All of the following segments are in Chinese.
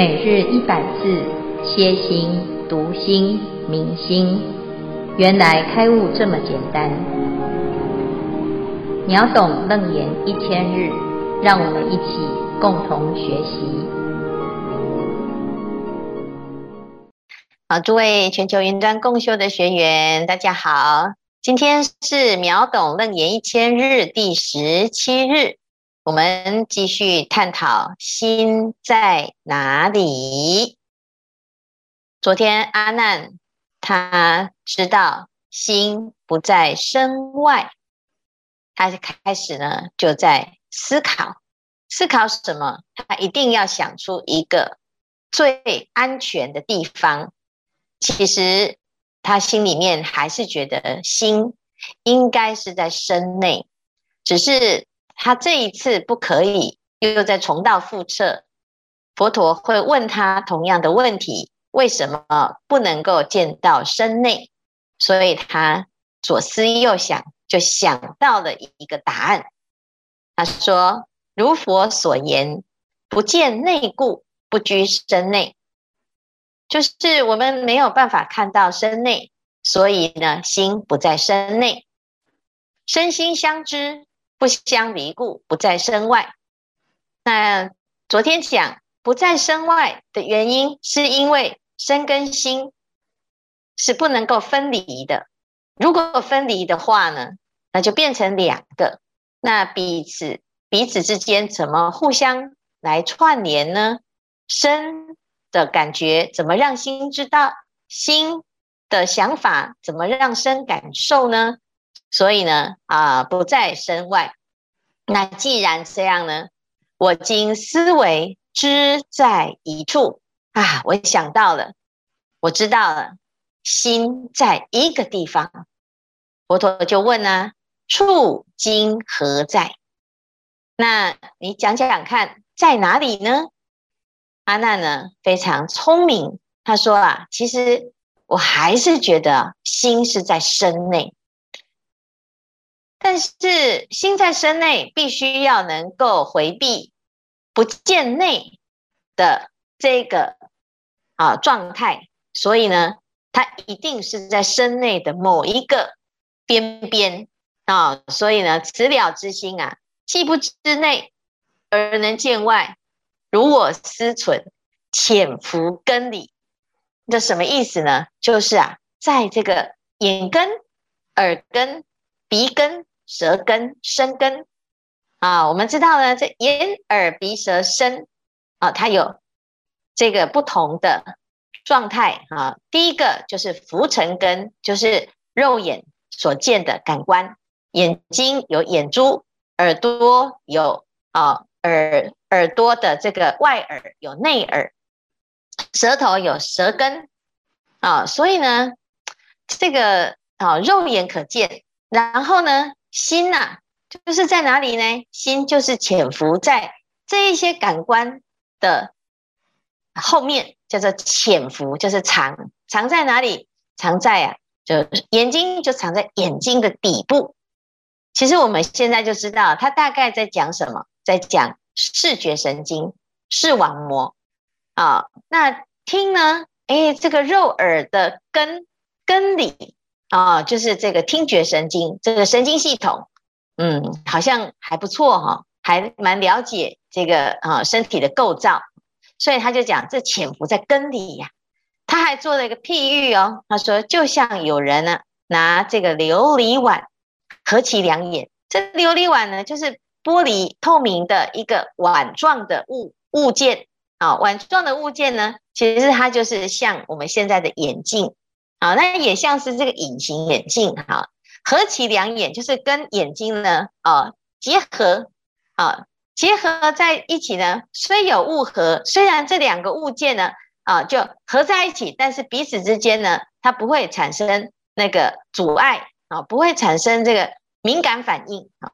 每日一百字，歇心、读心、明心，原来开悟这么简单。秒懂楞严一千日，让我们一起共同学习。好，诸位全球云端共修的学员，大家好，今天是秒懂楞严一千日第十七日。我们继续探讨心在哪里。昨天阿难他知道心不在身外，他开始呢就在思考，思考什么？他一定要想出一个最安全的地方。其实他心里面还是觉得心应该是在身内，只是。他这一次不可以，又又再重蹈覆辙。佛陀会问他同样的问题：为什么不能够见到身内？所以他左思右想，就想到了一个答案。他说：“如佛所言，不见内故，不居身内。就是我们没有办法看到身内，所以呢，心不在身内，身心相知。”不相离故，不在身外。那昨天讲不在身外的原因，是因为身跟心是不能够分离的。如果分离的话呢，那就变成两个。那彼此彼此之间怎么互相来串联呢？身的感觉怎么让心知道？心的想法怎么让身感受呢？所以呢，啊，不在身外。那既然这样呢，我今思维知在一处啊，我想到了，我知道了，心在一个地方。佛陀就问呢，处今何在？那你讲讲看，在哪里呢？阿难呢非常聪明，他说啊，其实我还是觉得心是在身内。但是心在身内，必须要能够回避不见内的这个啊状态，所以呢，它一定是在身内的某一个边边啊。所以呢，此了之心啊，既不知内而能见外，如我思存，潜伏根里。这什么意思呢？就是啊，在这个眼根、耳根、鼻根。舌根、身根啊，我们知道呢，这眼、耳、鼻、舌、身啊，它有这个不同的状态啊。第一个就是浮尘根，就是肉眼所见的感官，眼睛有眼珠，耳朵有啊耳耳朵的这个外耳有内耳，舌头有舌根啊，所以呢，这个啊肉眼可见，然后呢。心呐、啊，就是在哪里呢？心就是潜伏在这一些感官的后面，叫做潜伏，就是藏，藏在哪里？藏在啊，就眼睛就藏在眼睛的底部。其实我们现在就知道，它大概在讲什么，在讲视觉神经、视网膜啊。那听呢？哎，这个肉耳的根根里。啊、就是这个听觉神经，这个神经系统，嗯，好像还不错哈、哦，还蛮了解这个啊身体的构造，所以他就讲这潜伏在根里呀、他还做了一个譬喻哦，他说就像有人呢拿这个琉璃碗合其两眼，这琉璃碗呢就是玻璃透明的一个碗状的物物件啊，碗状的物件呢，其实它就是像我们现在的眼镜。啊，那也像是这个隐形眼镜哈，合其两眼就是跟眼睛呢，啊结合，啊结合在一起呢，虽有物合，虽然这两个物件呢，啊就合在一起，但是彼此之间呢，它不会产生那个阻碍啊，不会产生这个敏感反应啊，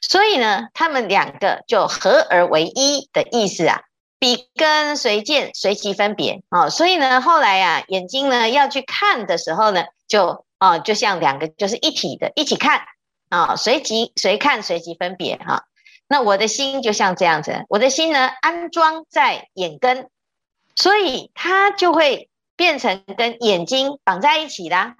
所以呢，他们两个就合而为一的意思啊。彼根随见，随即分别啊，所以呢，后来啊，眼睛呢要去看的时候呢，就啊，就像两个就是一体的，一起看啊，随即随看，随即分别哈。那我的心就像这样子，我的心呢安装在眼根所以它就会变成跟眼睛绑在一起啦。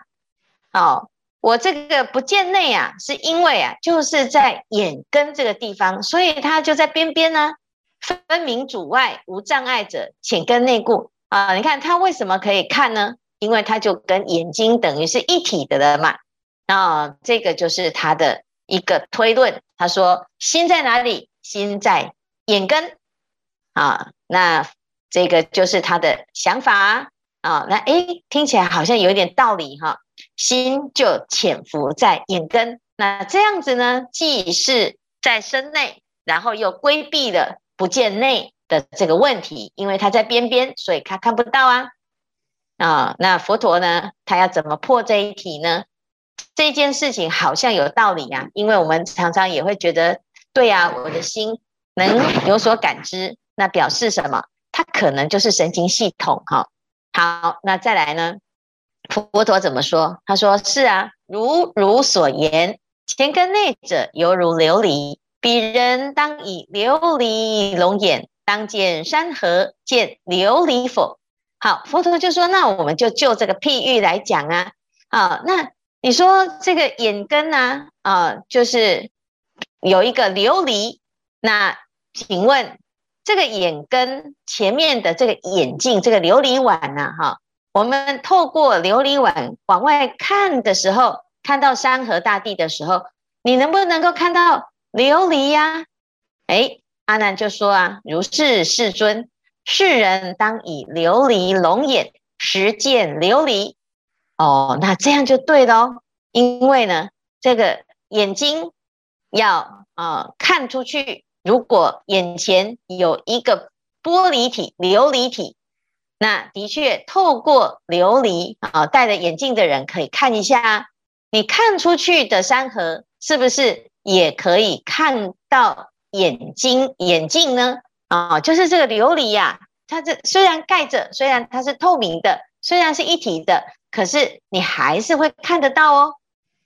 哦，我这个不见内啊，是因为啊，就是在眼根这个地方，所以它就在边边呢，分明主外无障碍者，浅根内固啊。你看它为什么可以看呢？因为它就跟眼睛等于是一体的了嘛。啊，这个就是他的一个推论。他说心在哪里？心在眼根啊。那这个就是他的想法啊，那诶，听起来好像有点道理哈。心就潜伏在眼根，那这样子呢，既是在身内，然后又规避了不见内的这个问题，因为它在边边，所以他看不到啊。啊，那佛陀呢，他要怎么破这一题呢？这件事情好像有道理啊，因为我们常常也会觉得，对呀，我的心能有所感知，那表示什么？它可能就是神经系统哈。好，那再来呢？佛陀怎么说？他说是啊，如汝所言，浅根内者犹如琉璃，彼人当以琉璃龙眼，当见山河，见琉璃否？好，佛陀就说，那我们就就这个譬喻来讲啊。啊，那你说这个眼根呢？啊，就是有一个琉璃，那请问？这个眼根前面的这个眼镜，这个琉璃碗呐，哈，我们透过琉璃碗往外看的时候，看到山河大地的时候，你能不能够看到琉璃呀？哎，阿难就说啊，如是世尊，世人当以琉璃龙眼，实见琉璃。哦，那这样就对了哦，因为呢，这个眼睛要啊、呃、看出去。如果眼前有一个玻璃体、琉璃体，那的确透过琉璃啊，戴着眼镜的人可以看一下，你看出去的山河是不是也可以看到眼睛眼镜呢？啊，就是这个琉璃呀，它这虽然盖着，虽然它是透明的，虽然是一体的，可是你还是会看得到哦。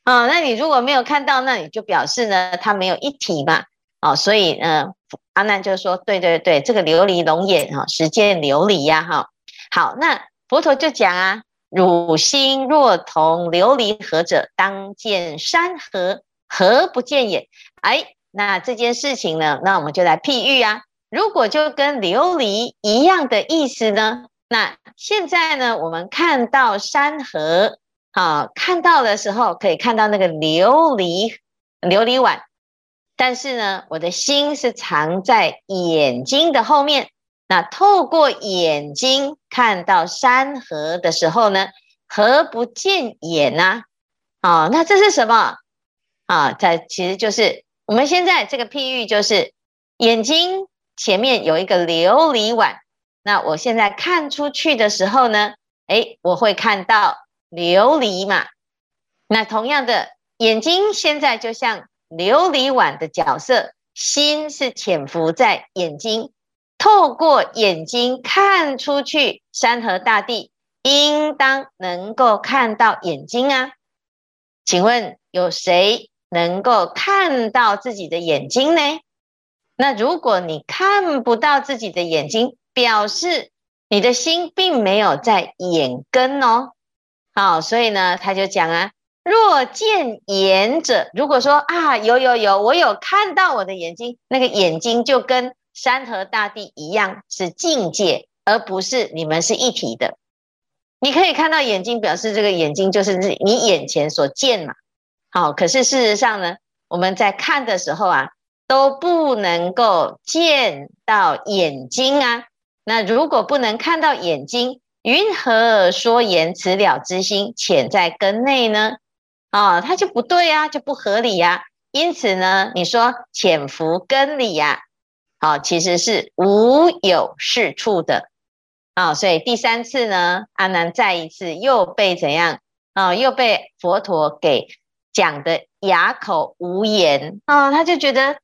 啊，那你如果没有看到，那你就表示呢，它没有一体嘛。哦，所以呢，阿难就说：“对对对，这个琉璃龙眼哈，实见琉璃呀，哈。好，那佛陀就讲啊，汝心若同琉璃河者，当见山河，何不见也？哎，那这件事情呢，那我们就来譬喻啊。如果就跟琉璃一样的意思呢，那现在呢，我们看到山河，啊，看到的时候可以看到那个琉璃琉璃碗。”但是呢，我的心是藏在眼睛的后面。那透过眼睛看到山河的时候呢，何不见眼呢？啊，那这是什么？啊，在其实就是我们现在这个譬喻，就是眼睛前面有一个琉璃碗。那我现在看出去的时候呢，诶，我会看到琉璃嘛。那同样的，眼睛现在就像。琉璃碗的角色，心是潜伏在眼睛，透过眼睛看出去山河大地，应当能够看到眼睛啊。请问有谁能够看到自己的眼睛呢？那如果你看不到自己的眼睛，表示你的心并没有在眼根哦。好，所以呢，他就讲啊。若见眼者，如果说啊，有有有，我有看到我的眼睛，那个眼睛就跟山河大地一样是境界，而不是你们是一体的。你可以看到眼睛，表示这个眼睛就是你眼前所见嘛。好，可是事实上呢，我们在看的时候啊，都不能够见到眼睛啊。那如果不能看到眼睛，云何说言此了之心潜在根内呢？啊、哦，它就不对、啊，就不合理呀、啊。因此呢，你说潜伏根里呀、啊，好、哦，其实是无有是处的啊、哦。所以第三次呢，阿难再一次又被怎样啊、哦？又被佛陀给讲的哑口无言啊、他就觉得，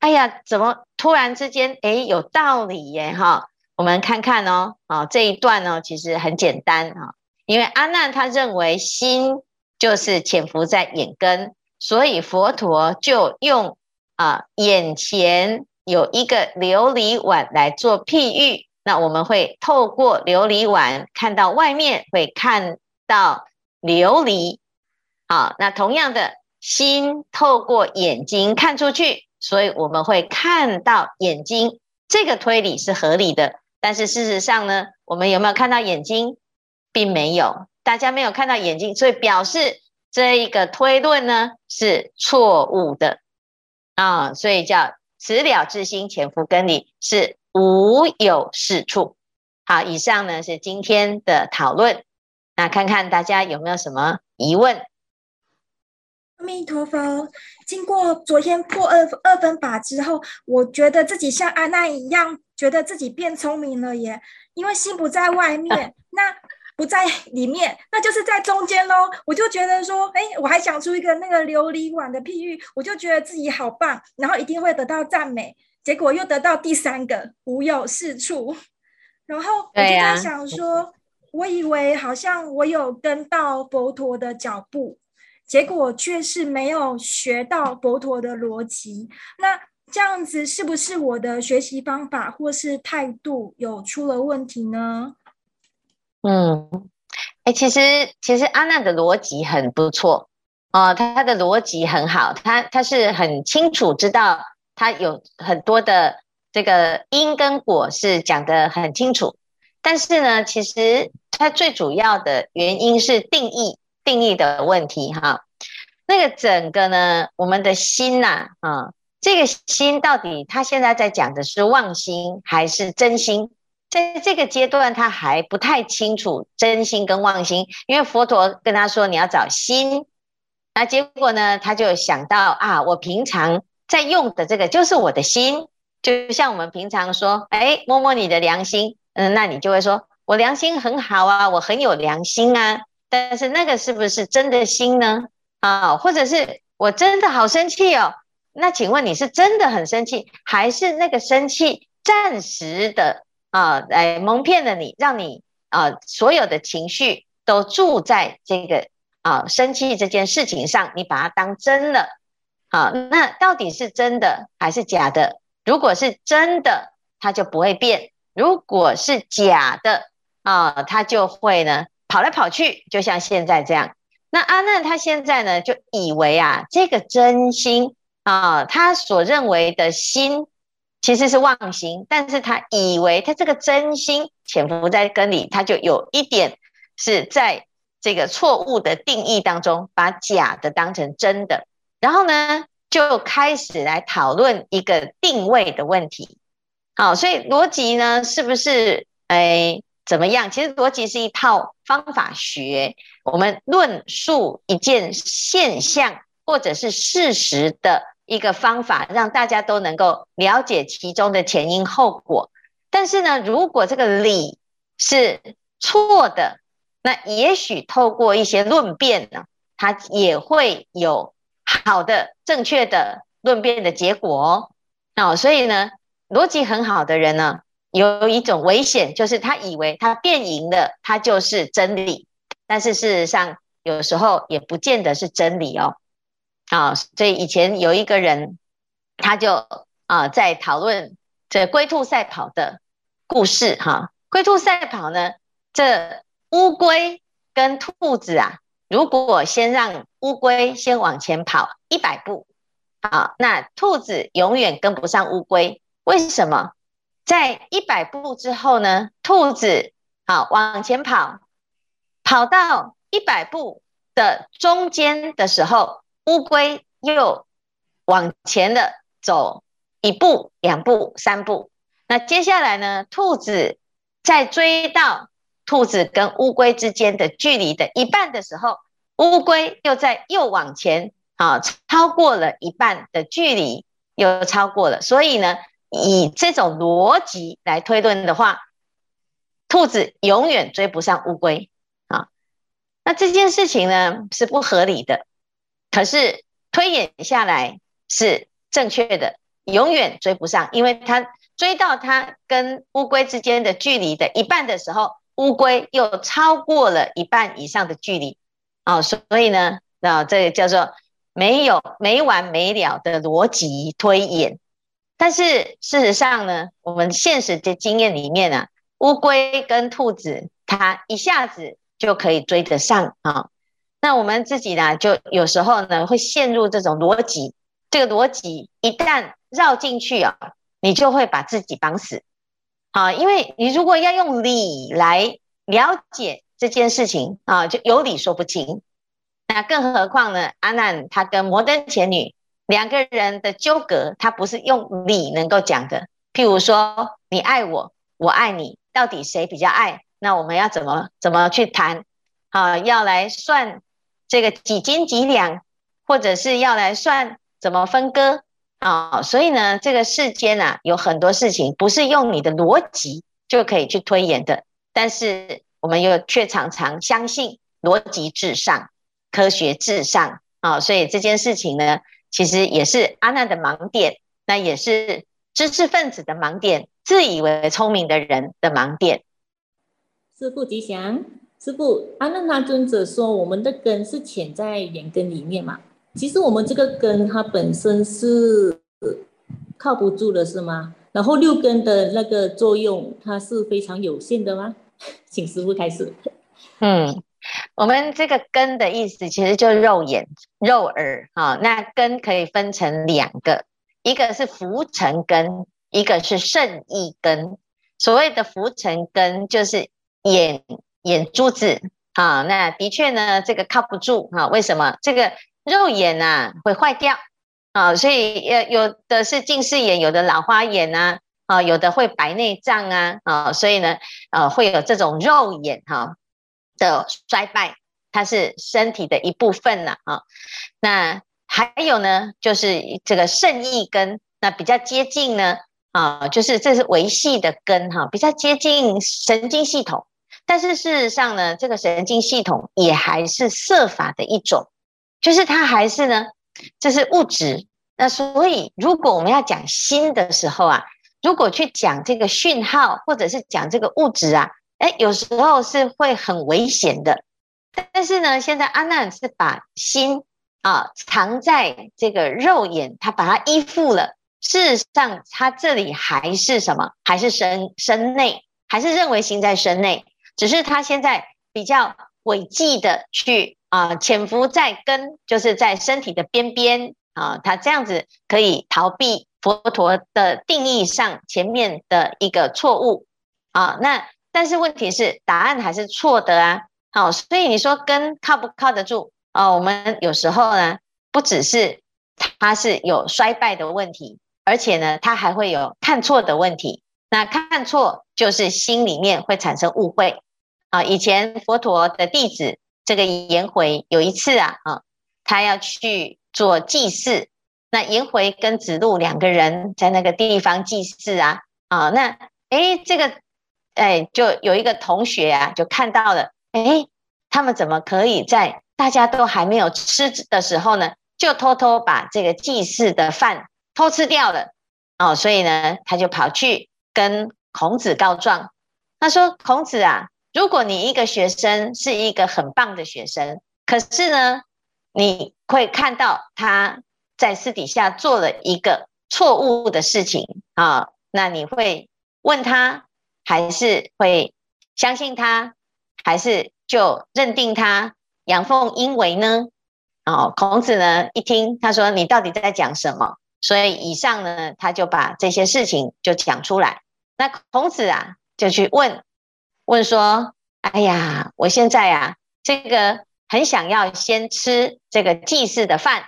哎呀，怎么突然之间，哎，有道理耶？哈、我们看看哦，啊、这一段呢，其实很简单啊、哦，因为阿难他认为心。就是潜伏在眼根，所以佛陀就用啊眼前有一个琉璃碗来做譬喻那我们会透过琉璃碗看到外面，会看到琉璃。好，那同样的心透过眼睛看出去，所以我们会看到眼睛。这个推理是合理的，但是事实上呢，我们有没有看到眼睛？并没有，大家没有看到眼睛，所以表示这一个推论呢是错误的啊，所以叫此了之心潜伏根里是无有是处。好，以上呢是今天的讨论，那看看大家有没有什么疑问？阿弥陀佛，经过昨天破二二分法之后，我觉得自己像阿难一样，觉得自己变聪明了耶。因为心不在外面，那不在里面，那就是在中间喽。我就觉得说，哎，我还想出一个那个琉璃碗的譬喻，我就觉得自己好棒，然后一定会得到赞美。结果又得到第三个无有是处，然后我就在想说，我以为好像我有跟到佛陀的脚步。结果却是没有学到佛陀的逻辑，那这样子是不是我的学习方法或是态度有出了问题呢？嗯，哎，其实其实阿难的逻辑很不错哦，他他的逻辑很好，他他是很清楚知道他有很多的这个因跟果是讲得很清楚，但是呢，其实他最主要的原因是定义。定义的问题哈，那个整个呢，我们的心呐啊，啊，这个心到底他现在在讲的是妄心还是真心？在这个阶段他还不太清楚真心跟妄心，因为佛陀跟他说你要找心，那结果呢，他就想到啊，我平常在用的这个就是我的心，就像我们平常说，哎，摸摸你的良心，嗯，那你就会说我良心很好啊，我很有良心啊。但是那个是不是真的心呢？啊，或者是我真的好生气哦？那请问你是真的很生气，还是那个生气暂时的啊，来蒙骗了你，让你啊所有的情绪都住在这个啊生气这件事情上，你把它当真了？啊，那到底是真的还是假的？如果是真的，它就不会变；如果是假的啊，它就会呢。跑来跑去，就像现在这样。那阿难他现在呢，就以为啊，这个真心啊，他所认为的心其实是妄心，但是他以为他这个真心潜伏在根里，他就有一点是在这个错误的定义当中，把假的当成真的，然后呢，就开始来讨论一个定位的问题。好，所以逻辑呢，是不是哎？怎么样？其实逻辑是一套方法学，我们论述一件现象或者是事实的一个方法，让大家都能够了解其中的前因后果。但是呢，如果这个理是错的，那也许透过一些论辩呢，它也会有好的、正确的论辩的结果哦。哦，所以呢，逻辑很好的人呢。有一种危险，就是他以为他变赢了，他就是真理，但是事实上有时候也不见得是真理哦。啊，所以以前有一个人，他就啊在讨论这龟兔赛跑的故事哈。龟兔赛跑呢，这乌龟跟兔子啊，如果先让乌龟先往前跑一百步，啊，那兔子永远跟不上乌龟，为什么？在一百步之后呢，兔子好往前跑，跑到一百步的中间的时候，乌龟又往前的走一步、两步、三步。那接下来呢，兔子在追到兔子跟乌龟之间的距离的一半的时候，乌龟又在又往前啊，超过了一半的距离，又超过了，所以呢。以这种逻辑来推论的话，兔子永远追不上乌龟啊。那这件事情呢是不合理的，可是推演下来是正确的，永远追不上，因为它追到它跟乌龟之间的距离的一半的时候，乌龟又超过了一半以上的距离啊。所以呢，那这个叫做没有没完没了的逻辑推演。但是事实上呢，我们现实的经验里面呢、啊，乌龟跟兔子，它一下子就可以追得上啊。那我们自己呢，就有时候呢会陷入这种逻辑，这个逻辑一旦绕进去啊，你就会把自己绑死。好，因为你如果要用理来了解这件事情啊，就有理说不清。那更何况呢？阿难他跟摩登前女两个人的纠葛，他不是用理能够讲的。譬如说，你爱我，我爱你，到底谁比较爱？那我们要怎么怎么去谈？啊，要来算。这个几斤几两，或者是要来算怎么分割啊？所以呢，这个世间啊，有很多事情不是用你的逻辑就可以去推演的。但是我们又却常常相信逻辑至上、科学至上啊。所以这件事情呢，其实也是阿难的盲点，那也是知识分子的盲点，自以为聪明的人的盲点。师傅吉祥。师傅，阿难他尊者说，我们的根是潜在眼根里面嘛？其实我们这个根它本身是靠不住的，是吗？然后六根的那个作用，它是非常有限的吗？请师傅开始。嗯，我们这个根的意思，其实就肉眼、肉耳啊。那根可以分成两个，一个是浮尘根，一个是胜义根。所谓的浮尘根，就是眼。眼珠子啊，那的确呢，这个靠不住啊。为什么？这个肉眼啊会坏掉啊，所以有有的是近视眼，有的老花眼呐啊，有的会白内障啊啊，所以呢呃会有这种肉眼哈的衰败，它是身体的一部分呐啊。那还有呢，就是这个肾意根，那比较接近呢啊，就是这是维系的根哈，比较接近神经系统。但是事实上呢，这个神经系统也还是色法的一种，就是它还是呢，这是物质。那所以，如果我们要讲心的时候啊，如果去讲这个讯号，或者是讲这个物质啊，哎，有时候是会很危险的。但是呢，现在阿难是把心啊藏在这个肉眼，他把它依附了。事实上，他这里还是什么？还是身身内，还是认为心在身内。只是他现在比较诡计的去啊潜伏在根，就是在身体的边边啊，他这样子可以逃避佛陀的定义上前面的一个错误啊。那但是问题是答案还是错的啊。好，所以你说根靠不靠得住啊？我们有时候呢，不只是它是有衰败的问题，而且呢，它还会有看错的问题。那看错就是心里面会产生误会。啊，以前佛陀的弟子这个颜回有一次啊，啊，他要去做祭祀，那颜回跟子路两个人在那个地方祭祀啊，啊，那哎，这个哎，就有一个同学啊，就看到了，哎，他们怎么可以在大家都还没有吃的时候呢，就偷偷把这个祭祀的饭偷吃掉了？哦，所以呢，他就跑去跟孔子告状，他说：“孔子啊。”如果你一个学生是一个很棒的学生，可是呢，你会看到他在私底下做了一个错误的事情啊，那你会问他，还是会相信他，还是就认定他阳奉阴违呢？哦，孔子呢一听，他说你到底在讲什么？所以以上呢，他就把这些事情就讲出来。那孔子啊，就去问。问说：“哎呀，我现在啊，这个很想要先吃这个祭祀的饭，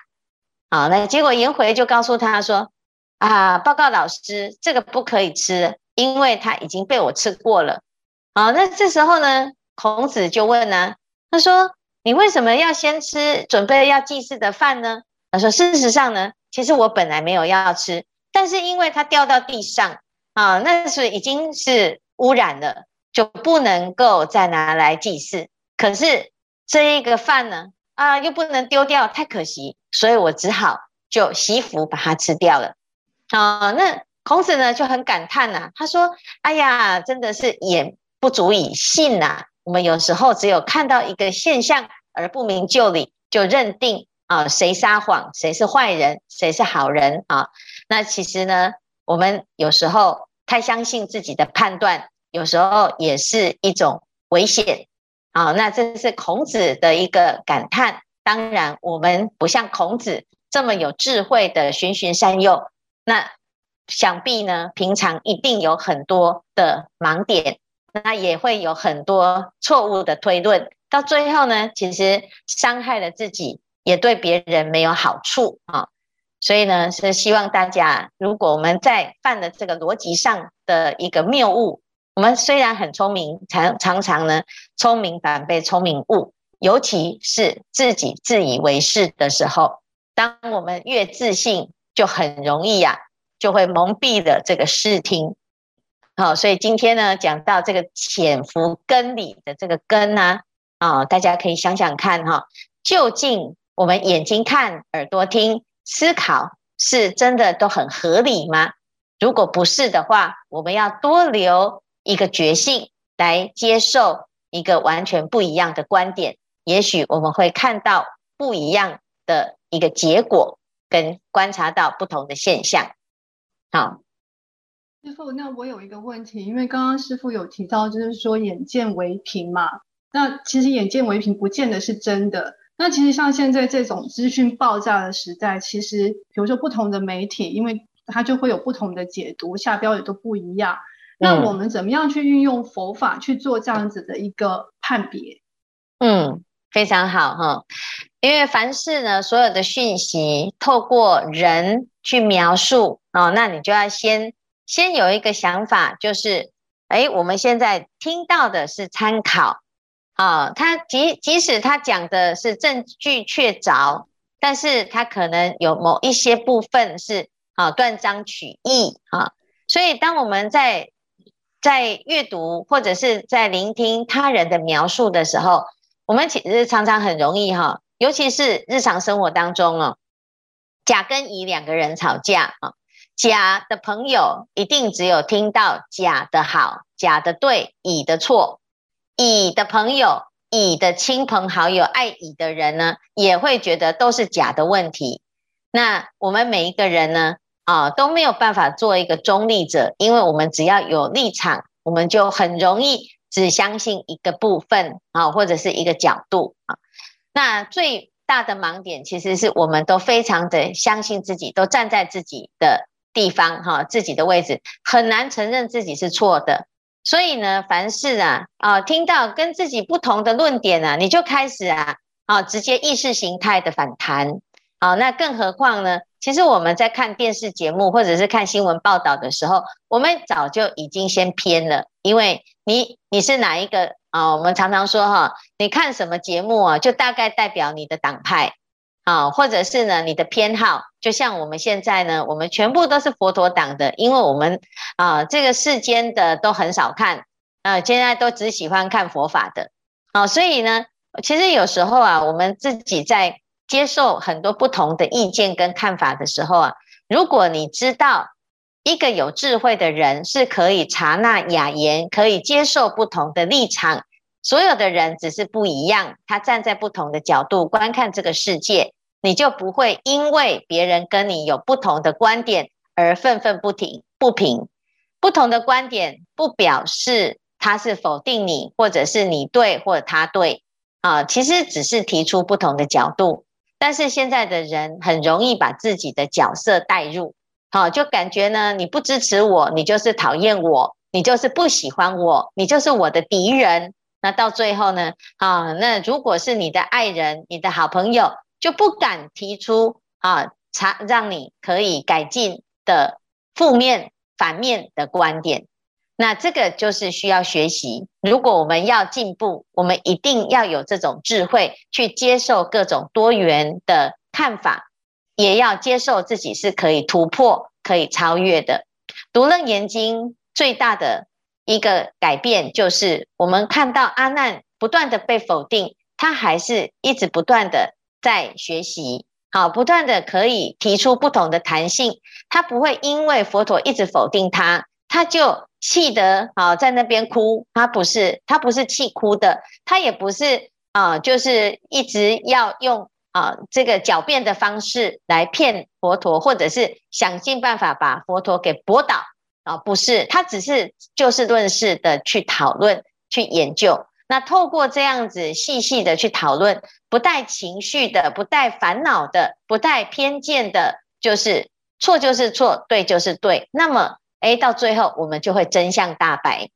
好，那结果颜回就告诉他说：啊，报告老师，这个不可以吃，因为他已经被我吃过了。好，那这时候呢，孔子就问呢、他说：你为什么要先吃准备要祭祀的饭呢？他说：事实上呢，其实我本来没有要吃，但是因为它掉到地上，啊，那是已经是污染了。”就不能够再拿来祭祀，可是这一个饭呢，啊，又不能丢掉，太可惜，所以我只好就惜福把它吃掉了。啊，那孔子呢就很感叹呐、啊，他说：“哎呀，真的是眼不足以信呐、我们有时候只有看到一个现象而不明就里，就认定啊谁撒谎，谁是坏人，谁是好人啊。那其实呢，我们有时候太相信自己的判断。”有时候也是一种危险。啊，那这是孔子的一个感叹。当然，我们不像孔子这么有智慧的循循善诱，那想必呢，平常一定有很多的盲点，那也会有很多错误的推论，到最后呢，其实伤害了自己，也对别人没有好处啊。所以呢，是希望大家，如果我们在犯了这个逻辑上的一个谬误，我们虽然很聪明，常常常呢，聪明反被聪明误，尤其是自己自以为是的时候，当我们越自信，就很容易呀、就会蒙蔽了这个视听。好，所以今天呢，讲到这个潜伏根里的这个根呢，啊，大家可以想想看哈，究竟我们眼睛看，耳朵听。思考是真的都很合理吗？如果不是的话，我们要多留一个觉性来接受一个完全不一样的观点，也许我们会看到不一样的一个结果，跟观察到不同的现象。好，师傅，那我有一个问题，因为刚刚师傅有提到，就是说眼见为凭嘛，那其实眼见为凭不见得是真的。那其实像现在这种资讯爆炸的时代，其实比如说不同的媒体，因为它就会有不同的解读，下标也都不一样。那我们怎么样去运用佛法去做这样子的一个判别？嗯，非常好哈，因为凡事呢，所有的讯息透过人去描述哦，那你就要先先有一个想法，就是哎，我们现在听到的是参考。啊，他即即使他讲的是证据确凿，但是他可能有某一些部分是啊断章取义啊，所以当我们在在阅读或者是在聆听他人的描述的时候，我们其实常常很容易哈，尤其是日常生活当中哦，甲跟乙两个人吵架啊，甲的朋友一定只有听到甲的好，甲的对，乙的错。乙的朋友、乙的亲朋好友、爱乙的人呢，也会觉得都是甲的问题。那我们每一个人呢，啊，都没有办法做一个中立者，因为我们只要有立场，我们就很容易只相信一个部分啊，或者是一个角度啊。那最大的盲点，其实是我们都非常的相信自己，都站在自己的地方哈，自己的位置，很难承认自己是错的。所以呢，凡事啊，啊，听到跟自己不同的论点啊，你就开始啊，啊，直接意识形态的反弹。好，那更何况呢？其实我们在看电视节目或者是看新闻报道的时候，我们早就已经先偏了，因为你你是哪一个啊？我们常常说哈，你看什么节目啊，就大概代表你的党派。啊，或者是呢，你的偏好，就像我们现在呢，我们全部都是佛陀党的，因为我们啊，这个世间的都很少看，啊，现在都只喜欢看佛法的，啊，所以呢，其实有时候啊，我们自己在接受很多不同的意见跟看法的时候啊，如果你知道一个有智慧的人是可以察纳雅言，可以接受不同的立场，所有的人只是不一样，他站在不同的角度观看这个世界。你就不会因为别人跟你有不同的观点而愤愤不停不平。不同的观点不表示他是否定你，或者是你对或者他对啊，其实只是提出不同的角度。但是现在的人很容易把自己的角色带入，好，就感觉呢，你不支持我，你就是讨厌我，你就是不喜欢我，你就是我的敌人。那到最后呢，啊，那如果是你的爱人，你的好朋友。就不敢提出啊，查让你可以改进的负面、反面的观点。那这个就是需要学习。如果我们要进步，我们一定要有这种智慧，去接受各种多元的看法，也要接受自己是可以突破、可以超越的。读《楞严经》最大的一个改变，就是我们看到阿难不断的被否定，他还是一直不断的。在学习，好，不断的可以提出不同的弹性，他不会因为佛陀一直否定他，他就气得啊在那边哭，他不是，他不是气哭的，他也不是啊，就是一直要用啊这个狡辩的方式来骗佛陀，或者是想尽办法把佛陀给驳倒啊，不是，他只是就事论事的去讨论、去研究。那透过这样子细细的去讨论，不带情绪的、不带烦恼的、不带偏见的，就是错就是错，对就是对。那么，诶，到最后我们就会真相大白。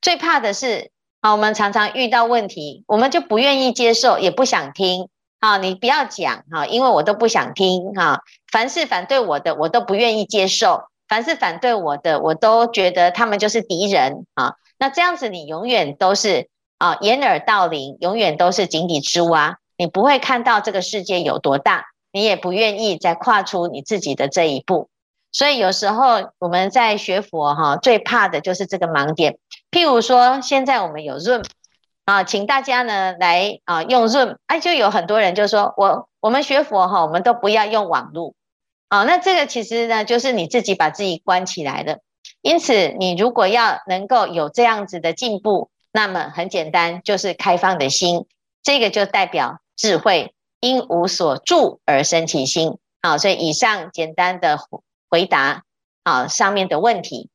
最怕的是，啊，我们常常遇到问题，我们就不愿意接受，也不想听。啊，你不要讲哈，因为我都不想听哈。凡是反对我的，我都不愿意接受；凡是反对我的，我都觉得他们就是敌人啊。那这样子，你永远都是啊掩耳盗铃，永远都是井底之蛙。你不会看到这个世界有多大，你也不愿意再跨出你自己的这一步。所以有时候我们在学佛哈，最怕的就是这个盲点。譬如说，现在我们有 Zoom。啊，请大家呢来啊用 Zoom，哎，就有很多人就说我我们学佛哈，我们都不要用网络，啊，那这个其实呢就是你自己把自己关起来的。因此，你如果要能够有这样子的进步，那么很简单，就是开放的心，这个就代表智慧，因无所住而生其心。好，所以以上简单的回答啊上面的问题。